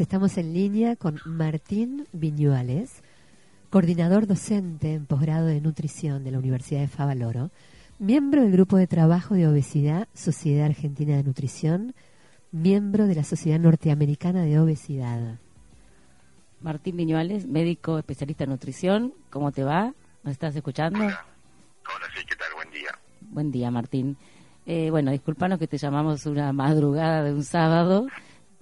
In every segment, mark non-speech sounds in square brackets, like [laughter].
Estamos en línea con Martín Viñuales, coordinador docente en posgrado de nutrición de la Universidad de Favaloro, miembro del grupo de trabajo de obesidad Sociedad Argentina de Nutrición, miembro de la Sociedad Norteamericana de Obesidad. Martín Viñuales, médico especialista en nutrición, ¿cómo te va? ¿Me estás escuchando? Hola, Hola sí, ¿qué tal? Buen día. Buen día, Martín. Eh, bueno, discúlpanos que te llamamos una madrugada de un sábado,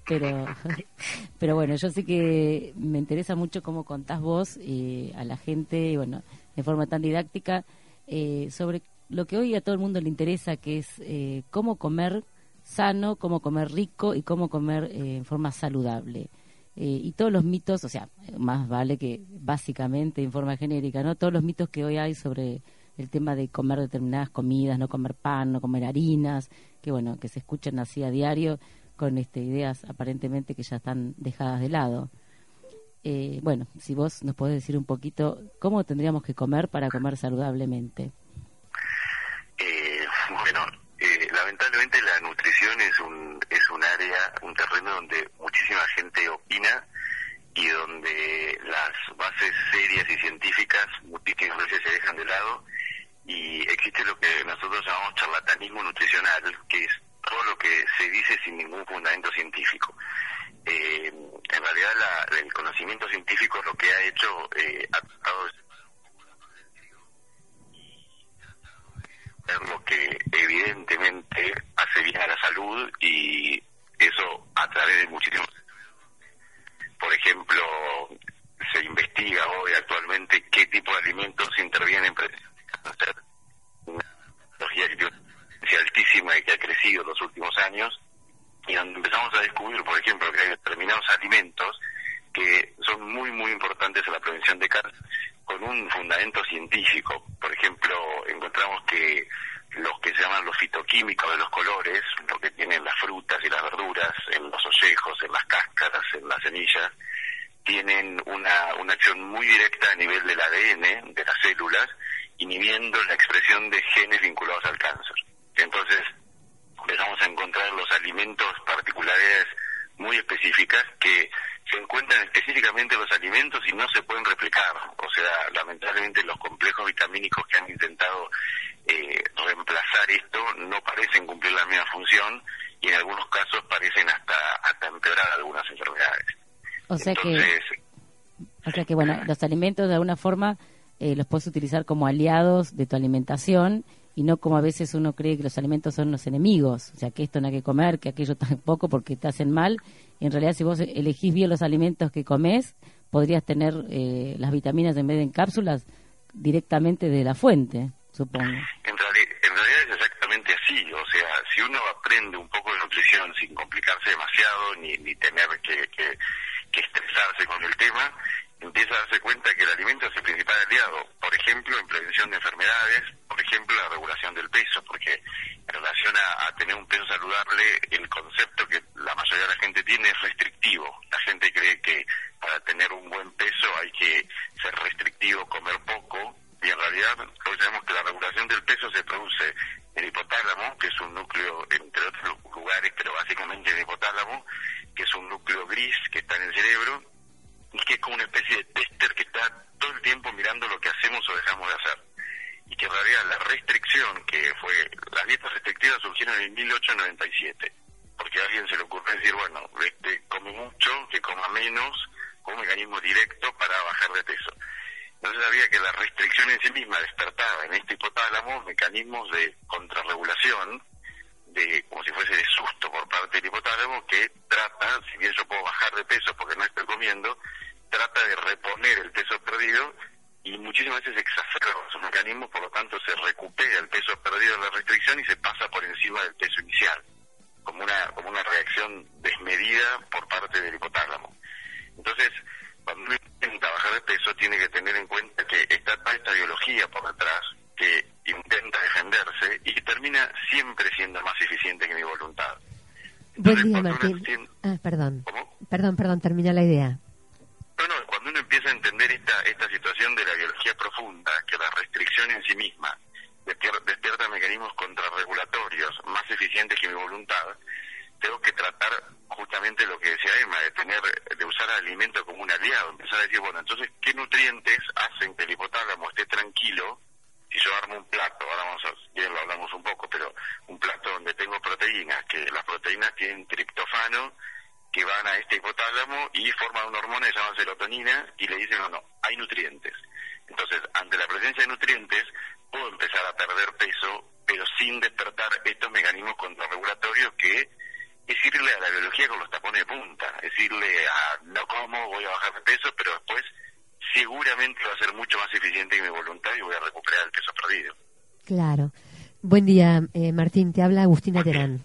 pero, [laughs] pero bueno, yo sé que me interesa mucho cómo contás vos eh, a la gente, bueno, de forma tan didáctica, eh, sobre lo que hoy a todo el mundo le interesa, que es eh, cómo comer sano, cómo comer rico y cómo comer eh, en forma saludable. Eh, y todos los mitos, o sea, más vale que básicamente en forma genérica, ¿no? Todos los mitos que hoy hay sobre el tema de comer determinadas comidas, no comer pan, no comer harinas, que bueno, que se escuchan así a diario con este, ideas aparentemente que ya están dejadas de lado. Eh, bueno, si vos nos podés decir un poquito cómo tendríamos que comer para comer saludablemente. Eh, bueno, eh, lamentablemente la nutrición es un, es un área, un terreno donde muchísima gente opina y donde las bases serias y científicas muchísimas veces se dejan de lado y existe lo que nosotros llamamos charlatanismo nutricional, que es todo lo que se dice sin ningún fundamento científico. Eh, en realidad la- el conocimiento científico es lo que ha hecho, eh, ha tratado de lo que evidentemente hace bien a la salud y eso a través de muchísimos por ejemplo se investiga hoy actualmente qué tipo de alimentos intervienen en prevención de cáncer altísima y que ha crecido en los últimos años y donde empezamos a descubrir por ejemplo que hay determinados alimentos que son muy muy importantes en la prevención de cáncer con un fundamento científico. Por ejemplo, encontramos que los que se llaman los fitoquímicos de los colores, lo que tienen las frutas y las verduras en los ollejos, en las cáscaras, en las semillas, tienen una, una acción muy directa a nivel del ADN de las células, inhibiendo la expresión de genes vinculados al cáncer. Entonces, empezamos a encontrar los alimentos particulares muy específicas que se encuentran específicamente en los alimentos y no se pueden replicar. O sea, lamentablemente los complejos vitamínicos que han intentado eh, reemplazar esto no parecen cumplir la misma función y en algunos casos parecen hasta, hasta empeorar algunas enfermedades. O sea que, Entonces, o sea que bueno, los alimentos de alguna forma eh, los puedes utilizar como aliados de tu alimentación y no como a veces uno cree que los alimentos son los enemigos, o sea que esto no hay que comer, que aquello [laughs] tampoco porque te hacen mal. En realidad si vos elegís bien los alimentos que comes, podrías tener eh, las vitaminas en vez de en cápsulas directamente de la fuente, supongo. En, reali- en realidad es exactamente así, o sea, si uno aprende un poco de nutrición sin complicarse demasiado ni, ni tener que, que estresarse con el tema, empieza a darse cuenta que el alimento es el principal aliado, por ejemplo, en prevención de enfermedades, por ejemplo, la regulación del peso, porque en relación a, a tener un peso saludable, el concepto que la mayoría de la gente tiene es restrictivo. La gente cree que para tener un buen peso hay que ser restrictivo, que trata, si bien yo puedo bajar de peso porque no estoy comiendo, trata de reponer el peso perdido y muchísimas veces exacerba esos mecanismos, por lo tanto se recupera el peso perdido de la restricción y se pasa por encima del peso inicial, como una, como una reacción desmedida por parte del hipotálamo. tiene que tener en cuenta que está toda esta biología por detrás que intenta defenderse y que termina siempre siendo más eficiente que mi voluntad. Buen día, Martín. Ah, perdón. Perdón, perdón, termina la idea. No, no, cuando uno empieza a entender esta, esta situación de la biología profunda, que la restricción en sí misma despierta mecanismos contrarregulatorios más eficientes que mi voluntad, tengo que tratar justamente lo que decía Emma, de tener, de usar al alimento como un aliado, empezar a decir, bueno, entonces, ¿qué nutrientes hacen que el hipotálamo esté tranquilo si yo armo un plato, ahora vamos a, bien lo hablamos un poco, pero proteínas, que las proteínas tienen triptofano, que van a este hipotálamo y forman una hormona que se llama serotonina y le dicen, no, no, hay nutrientes. Entonces, ante la presencia de nutrientes, puedo empezar a perder peso, pero sin despertar estos mecanismos contrarregulatorios que decirle a la biología con los tapones de punta, decirle a no como, voy a bajar de peso, pero después seguramente va a ser mucho más eficiente que mi voluntad y voy a recuperar el peso perdido. Claro. Buen día, eh, Martín. Te habla Agustina Terán.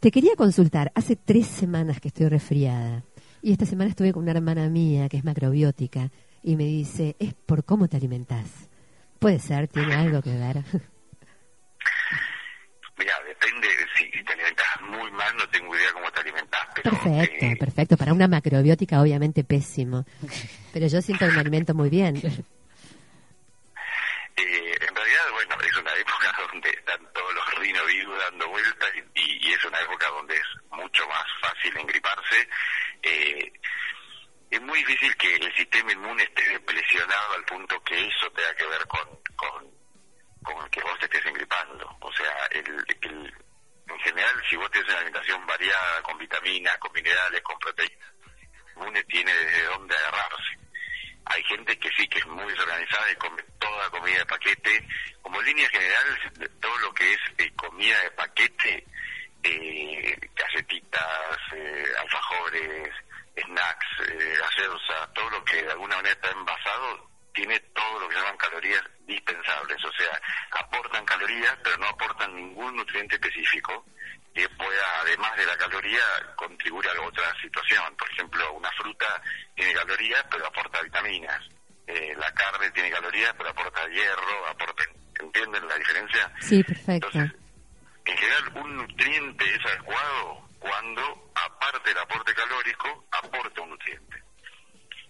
Te quería consultar. Hace tres semanas que estoy resfriada. Y esta semana estuve con una hermana mía que es macrobiótica y me dice, es por cómo te alimentás. Puede ser, tiene algo que ver. [laughs] Mira, depende, si te alimentas muy mal, no tengo idea cómo te alimentas. perfecto, eh, perfecto. Para una macrobiótica, obviamente pésimo. [laughs] Pero yo siento que me alimento muy bien. Eh, en realidad, bueno, es una época donde están todos los rinovirus dando vueltas y, es una época donde es mucho más fácil engriparse. Eh, es muy difícil que el sistema inmune esté presionado al punto que eso tenga que ver con, con, con que vos te estés engripando. O sea, el, el, en general, si vos tienes una alimentación variada, con vitaminas, con minerales, con proteínas, el inmune tiene desde dónde agarrarse. Hay gente que sí, que es muy desorganizada y come toda comida de paquete. Como línea general, todo lo que es eh, comida de paquete, eh, galletitas, eh, alfajores, snacks, eh, gaseosa, todo lo que de alguna manera está envasado, tiene todo lo que llaman calorías dispensables, o sea, aportan calorías, pero no aportan ningún nutriente específico además de la caloría, contribuir a otra situación. Por ejemplo, una fruta tiene calorías, pero aporta vitaminas. Eh, la carne tiene calorías, pero aporta hierro, aporta... ¿Entienden la diferencia? Sí, perfecto. Entonces, en general, un nutriente es adecuado cuando, aparte del aporte calórico, aporta un nutriente.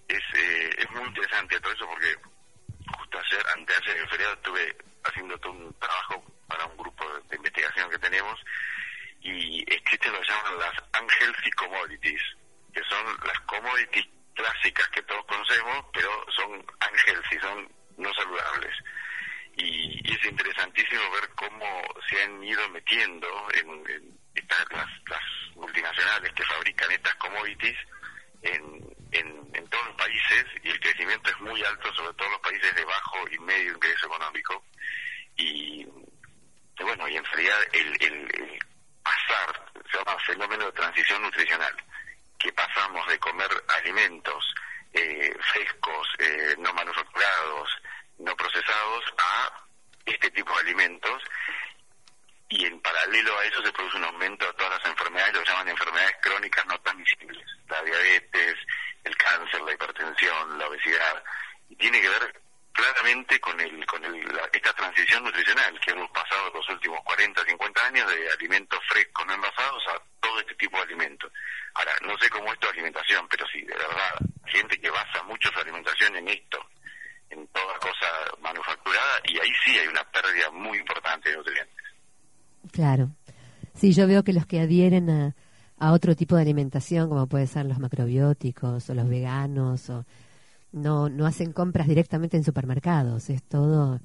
Es, eh, es muy interesante todo eso porque justo ayer, antes de ayer feriado, estuve haciendo todo un trabajo para un grupo de, investigación que tenemos y existen lo llaman las unhealthy commodities, que son las commodities clásicas que todos conocemos, pero son unhealthy, son no saludables. Y, es interesantísimo ver cómo se han ido metiendo en, estas, las, las, multinacionales que fabrican estas commodities en, en, todos los países y el crecimiento es muy alto, sobre todo los países de bajo y medio ingreso económico. Y, bueno, y en realidad el, el, pasar, se llama fenómeno de transición nutricional, que pasamos de comer alimentos eh, frescos, eh, no manufacturados, no procesados, a este tipo de alimentos y en paralelo a eso se produce un aumento de todas las enfermedades, lo que llaman enfermedades crónicas no transmisibles, la diabetes, el cáncer, la hipertensión, la obesidad, y tiene que ver claramente con el con el, esta transición nutricional que hemos pasado los últimos 40, 50 años de alimentos frescos no envasados a todo este tipo de alimentos. Ahora, no sé cómo es tu alimentación, pero sí, de verdad, gente que basa mucho su alimentación en esto, en toda cosa manufacturada, y ahí sí hay una pérdida muy importante de nutrientes. Claro. Sí, yo veo que los que adhieren a, a otro tipo de alimentación, como puede ser los macrobióticos o los veganos, o no, no hacen compras directamente en supermercados, es todo,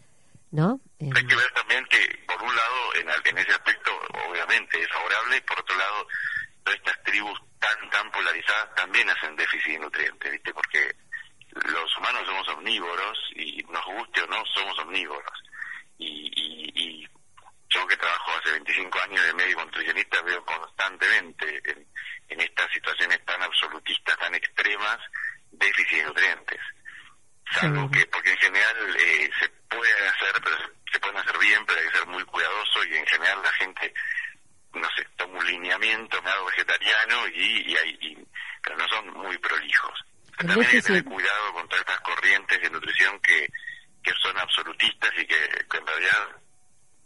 ¿no? Hay que ver también que, por un lado, en, en ese aspecto, obviamente es favorable, y por otro lado, todas estas tribus tan, tan polarizadas también hacen déficit de nutrientes, ¿viste? Porque los humanos somos omnívoros y nos guste o no, somos omnívoros. Y, y, y yo que trabajo hace 25 años de médico nutricionista veo constantemente en, estas situaciones tan absolutistas, tan extremas, déficit de nutrientes. Salvo que, porque en general eh, se puede hacer, pero se pueden hacer bien, pero hay que ser muy cuidadoso y en general la gente, no sé, toma un lineamiento, me hago vegetariano y, y, hay, pero no son muy prolijos. También hay que tener cuidado con todas estas corrientes de nutrición que, que son absolutistas y que, en realidad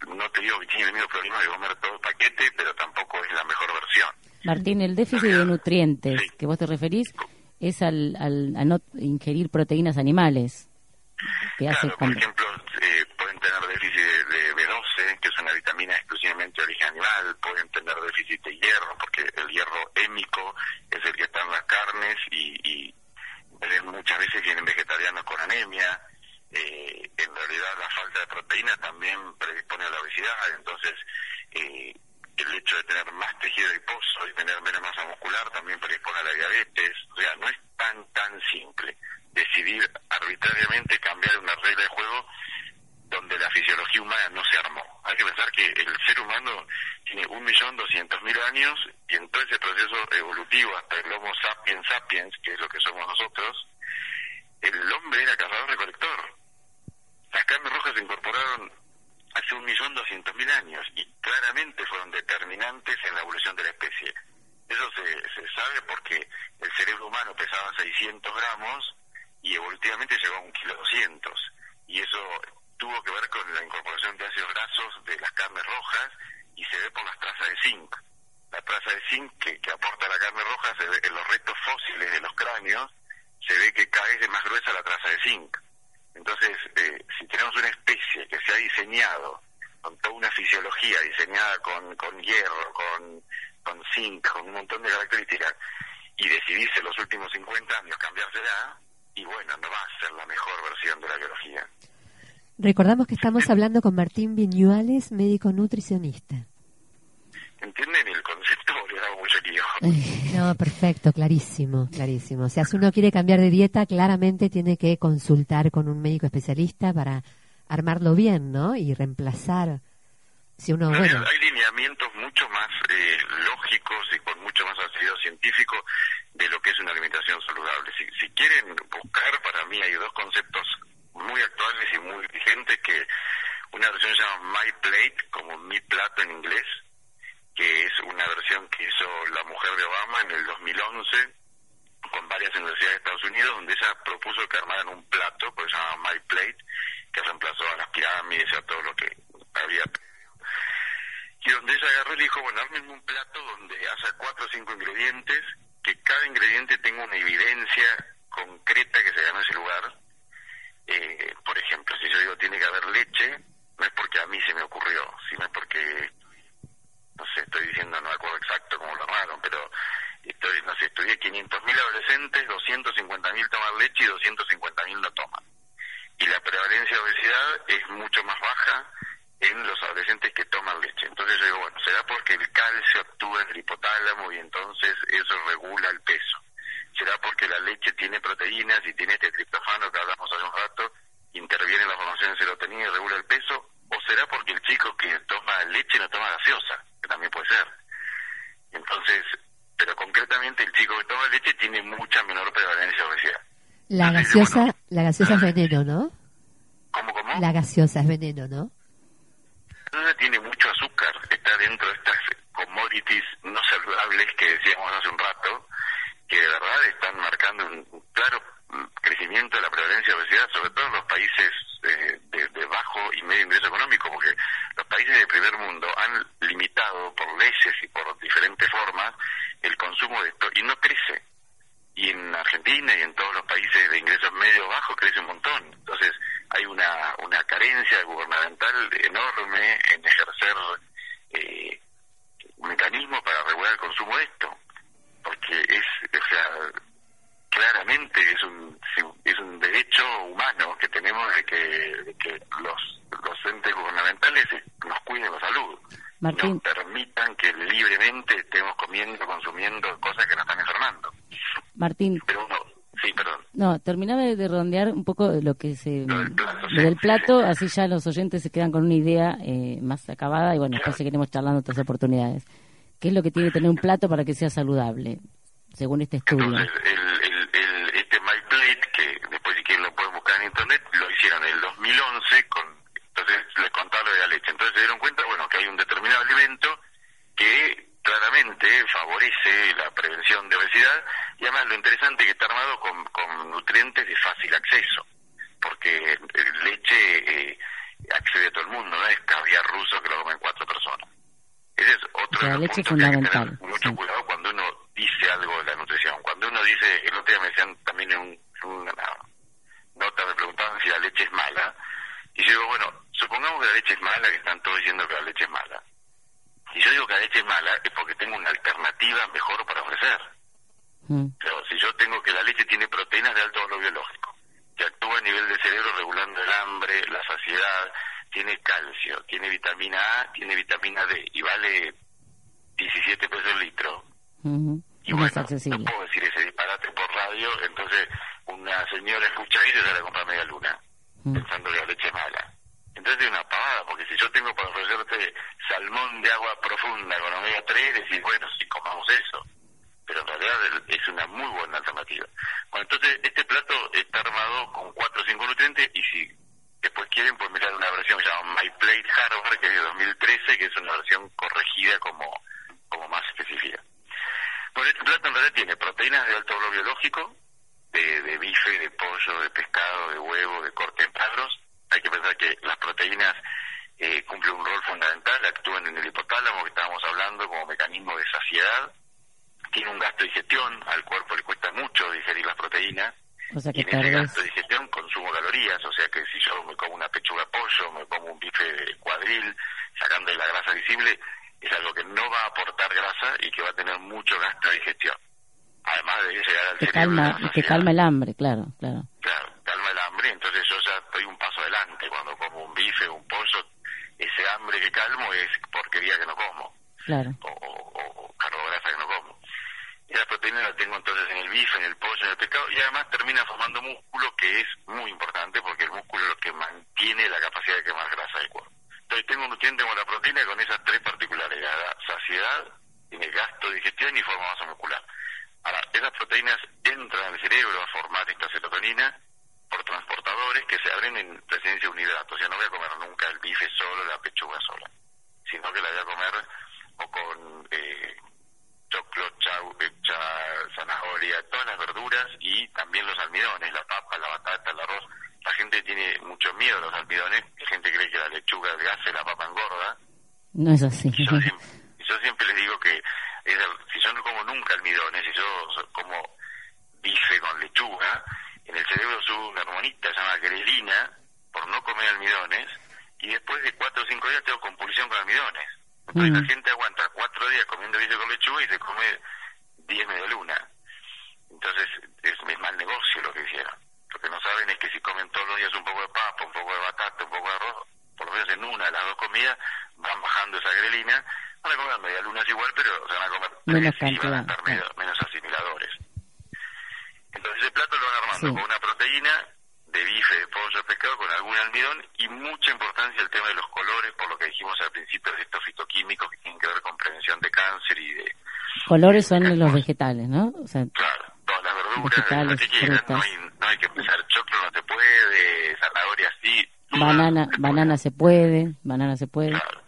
no te digo que tiene el mismo problema de comer todo paquete, pero tampoco es la mejor versión. Martín, el déficit de nutrientes que vos te referís es al, al, a no ingerir proteínas animales. Que hace por ejemplo, eh, pueden tener déficit de, B12, que es una vitamina exclusivamente de origen animal, pueden tener déficit de hierro, porque el hierro hémico es el que está en las carnes y, y muchas veces vienen vegetarianos con anemia. Eh, en realidad la falta de proteína también predispone a la obesidad, entonces eh, el hecho de tener más tejido adiposo y tener menos masa muscular también predispone a la diabetes. O sea, no es tan, tan simple decidir arbitrariamente cambiar una regla de juego donde la fisiología humana no se armó. Hay que pensar que el ser humano millón doscientos mil años y en todo ese proceso evolutivo hasta el Homo sapiens sapiens, que es lo que somos nosotros, el hombre era cazador-recolector. Las carnes rojas se incorporaron hace un millón doscientos mil años y claramente fueron determinantes en la evolución de la especie. Eso se, sabe porque el cerebro humano pesaba 600 gramos y evolutivamente llegó a un kilo 200 y eso tuvo que ver con la incorporación de ácidos grasos de las carnes rojas y se ve por las trazas de zinc. La traza de zinc que, que aporta la carne roja se ve en los restos fósiles de los cráneos, se ve que cada vez es más gruesa la traza de zinc. Entonces, eh, si tenemos una especie que se ha diseñado con toda una fisiología diseñada con, con hierro, con, con zinc, con un montón de características, y decidirse los últimos 50 años cambiársela, y bueno, no va a ser la mejor versión de la biología. Recordamos que estamos hablando con Martín Viñuales, médico nutricionista. ¿Entienden el concepto? [laughs] Le hago mucho [laughs] No, perfecto, clarísimo, clarísimo. O sea, si uno quiere cambiar de dieta, claramente tiene que consultar con un médico especialista para armarlo bien, ¿no? Y reemplazar. Si uno, bueno... Hay lineamientos mucho más eh, lógicos y con mucho más ácido científico de lo que es una alimentación saludable. Si, si quieren buscar, para mí hay dos conceptos muy actuales y muy vigentes que una versión se llama My Plate, como mi plato en inglés, que es una versión que hizo la mujer de Obama en el 2011 con varias universidades de Estados Unidos, donde ella propuso que armaran un plato, pues se llama My Plate, que reemplazó a las pirámides y a todo lo que había. Y donde ella agarró y dijo, bueno, armen un plato donde haya cuatro o cinco ingredientes, que cada ingrediente tenga una evidencia concreta que se llama ese lugar. Eh, por ejemplo, si yo digo tiene que haber leche, no es porque a mí se me ocurrió, sino porque no sé, estoy diciendo, no me acuerdo exacto cómo lo armaron, pero estoy, no sé, estudié 500.000 adolescentes, 250.000 toman leche y 250.000 no toman. Y la prevalencia de obesidad es mucho más baja en los adolescentes que toman leche. Entonces yo digo, bueno, será porque el calcio actúa en el hipotálamo y entonces eso regula el peso. Será porque la leche tiene proteínas y tiene este triptofano que hablamos hace un rato, interviene en la formación de serotonina y regula el peso, o será porque el chico que toma leche no toma gaseosa también puede ser. Entonces, pero el chico que toma leche tiene mucha menor prevalencia de obesidad. La gaseosa, la gaseosa es veneno, ¿no? ¿Cómo, cómo? La gaseosa es veneno, ¿no? tiene mucho azúcar, está dentro de estas commodities no saludables que decíamos hace un rato, que de verdad están marcando un claro crecimiento de la prevalencia de obesidad, sobre todo en los países eh, de, bajo y medio ingreso económico, porque los países del primer mundo han limitado por leyes y por diferentes formas el consumo de esto y no crece. Y en Argentina y en todos los países de ingresos medio bajo crece un montón. Entonces hay una, una carencia gubernamental en ejercer eh, mecanismos para regular el consumo de esto. Porque es, o sea, claramente es un, es un derecho humano que tenemos de que, que los, los entes gubernamentales nos cuiden la salud. Martín. Nos permitan que libremente estemos comiendo, consumiendo cosas que nos están enfermando. Martín. Pero uno, sí, perdón. No, terminaba de redondear un poco lo que se lo del plato, así ya los oyentes se quedan con una idea eh, más acabada y bueno, después seguiremos charlando otras oportunidades. ¿Qué es lo que tiene que tener un plato para que sea saludable, según este estudio? el, internet lo hicieron en el 2011 con entonces les contaba lo de la leche entonces se dieron cuenta bueno que hay un determinado alimento que claramente favorece la prevención de obesidad y además lo interesante es que está armado con, con nutrientes de fácil acceso porque leche eh, accede a todo el mundo, no es caviar ruso que lo comen cuatro personas. Ese es otro la leche fundamental. Que mucho cuidado cuando uno dice algo de la nutrición. Cuando uno dice, el otro día me decían también en un, una nota, me preguntaban si la leche es mala. Y yo digo, bueno, supongamos que la leche es mala, que están todos diciendo que la leche es mala. Y yo digo que la leche es mala es porque tengo una alternativa mejor para ofrecer. Mm. Pero si yo tengo que la leche tiene proteínas de alto valor biológico, que actúa a nivel de cerebro regulando el hambre, la saciedad, tiene calcio, tiene vitamina A, tiene vitamina D y vale 17 pesos el litro. Y bueno, no puedo decir ese disparate por radio, entonces una señora escucha eso y se la compra media luna, pensando que la leche es mala. Entonces es una pavada, porque si yo tengo para ofrecerte salmón de agua profunda con omega 3, decís, bueno, si comamos eso. Pero en realidad es una muy buena alternativa. Bueno, entonces este plato está armado con cuatro o cinco nutrientes y si después quieren, pues mirar una versión que se llama My Plate Harvard, que es de 2013, que es una versión corregida como, como más específica. Bueno, este plato en realidad tiene proteínas de alto valor biológico, de, de bife, de pollo, de pescado, de huevo, de corte en padros, hay que pensar que las proteínas eh, cumplen un rol fundamental, actúan en el hipotálamo que estábamos hablando como mecanismo de saciedad, tiene un gasto de digestión, al cuerpo le cuesta mucho digerir las proteínas, o sea que y en ese gasto de digestión consumo calorías, o sea que si yo me como una pechuga de pollo, me como un bife de cuadril, sacando la grasa visible, es algo que no va a aportar grasa y que va a tener mucho gasto de digestión. Además de llegar al que calma, y que calma el hambre, claro, claro. Claro, calma el hambre, entonces yo ya Cuando como un bife, un pollo, ese hambre que calmo es porquería que no como. Claro. O, o, o carbohidratos que no como. Y la proteína la tengo entonces en el bife, en el pollo, en el pescado, y además termina formando músculo, que es muy importante porque el músculo es lo que mantiene la capacidad de quemar grasa del cuerpo. Entonces tengo un nutriente como la proteína con esas tres particularidades, saciedad, tiene gasto, digestión y forma masa muscular. Ahora, esas proteínas entran al cerebro a formar esta serotonina transportadores que se abren en presencia de un hidrato. O sea, no voy a comer nunca el bife solo, la pechuga sola, sino que la voy a comer o con eh, choclo, chau, zanahoria, todas las verduras y también los almidones, la papa, la batata, el arroz. La gente tiene mucho miedo a los almidones, la gente cree que la lechuga y la papa engorda. No es así. Yo, yo siempre les digo que si yo no como nunca almidones, si yo como bife con lechuga, en sube una hormonita llamada grelina por no comer almidones y después de cuatro o cinco días tengo compulsión con almidones. Entonces la gente aguanta cuatro días comiendo bife con lechuga y se come diez media luna. Entonces es, es mal negocio lo que hicieron. Lo que no saben es que si comen todos los días un poco de papa, un poco de batata, un poco de arroz, por lo menos en una de las dos comidas van bajando esa grelina van a comer media lunas igual, pero se van a comer menos y van a estar menos, asimiladores. Entonces el plato armando con una proteína de bife, de pollo, de pescado, con algún almidón y mucha importancia el tema de los colores, por lo que dijimos al principio de estos fitoquímicos que tienen que ver con prevención de cáncer y de... Colores son los vegetales, ¿no? O sea, claro, todas las verduras, vegetales, quieran, no hay, no hay que empezar choclo, no se puede, zanahoria sí. Banana, banana se puede, banana se puede. Claro.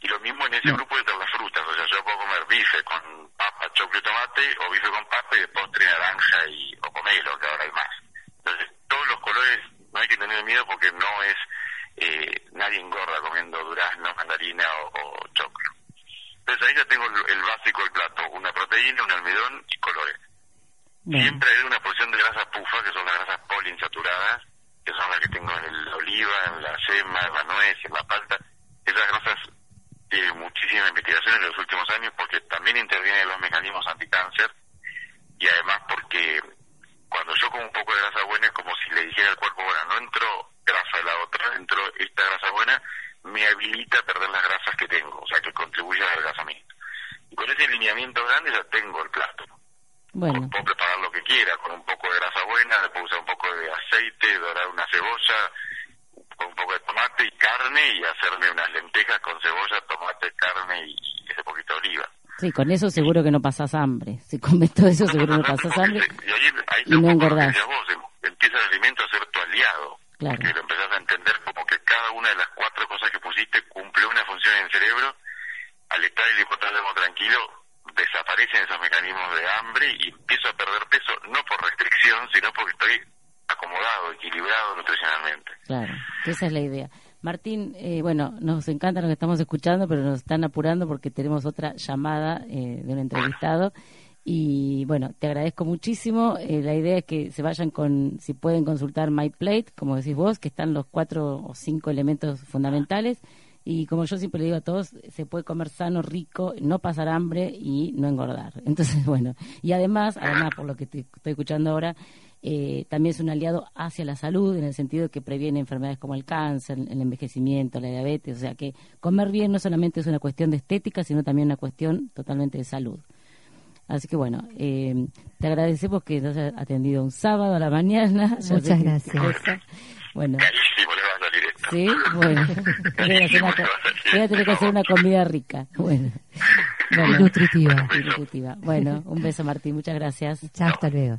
Y lo mismo en ese grupo de las frutas, o sea, yo puedo comer bife con papa, choclo y tomate, o bife con papa y de postre naranja y, o pomelo, que ahora hay más. Entonces, todos los colores no hay que tener miedo porque no es, eh, nadie engorda comiendo durazno, mandarina o, choclo. Entonces ahí ya tengo el, básico del plato, una proteína, un almidón y colores. Siempre hay una porción de grasas pufa, que son las grasas poliinsaturadas, que son las que tengo en el oliva, en la sema, en la nuez, en la palta. Esas grasas tiene muchísima investigación en los últimos años porque también intervienen los mecanismos anticáncer y además porque cuando yo como un poco de grasa buena es como si le dijera al cuerpo, bueno, no entro grasa de la otra, entro esta grasa buena, me habilita a perder las grasas que tengo, o sea, que contribuye al adelgazamiento. Y con ese alineamiento grande ya tengo el plato. Bueno. Puedo preparar lo que quiera, con un poco de grasa buena, le puedo usar un poco de aceite, dorar una cebolla, tomate y carne y hacerme unas lentejas con cebolla, tomate, carne y ese poquito de oliva. Sí, con eso seguro que no pasas hambre. Si comes todo eso seguro que no pasas hambre y, no engordás. Vos, em, empieza el alimento a ser tu aliado. Claro. Porque lo empezás a entender como que cada una de las cuatro cosas que pusiste cumple una función en el cerebro. Al estar el hipotálamo tranquilo, desaparecen esos mecanismos de hambre y empiezo a perder peso no por restricción, sino porque estoy acomodado, equilibrado nutricionalmente. Claro, esa es la idea. Martín, eh, bueno, nos encanta lo que estamos escuchando, pero nos están apurando porque tenemos otra llamada eh, de un entrevistado. Y bueno, te agradezco muchísimo. Eh, la idea es que se vayan con, si pueden consultar My Plate, como decís vos, que están los cuatro o cinco elementos fundamentales. Y como yo siempre le digo a todos, se puede comer sano, rico, no pasar hambre y no engordar. [laughs] Entonces, bueno, y además, además por lo que estoy escuchando ahora, eh, también es un aliado hacia la salud en el sentido de que previene enfermedades como el cáncer, el envejecimiento, la diabetes. O sea que comer bien no solamente es una cuestión de estética, sino también una cuestión totalmente de salud. Así que bueno, eh, te agradecemos que nos hayas atendido un sábado a la mañana. [laughs] Muchas gracias. Bueno. Sí, bueno. [laughs] voy, a tener que hacer una comida rica. Bueno. bueno. nutritiva. nutritiva. Bueno, un beso Martín, muchas gracias. Chao, hasta luego.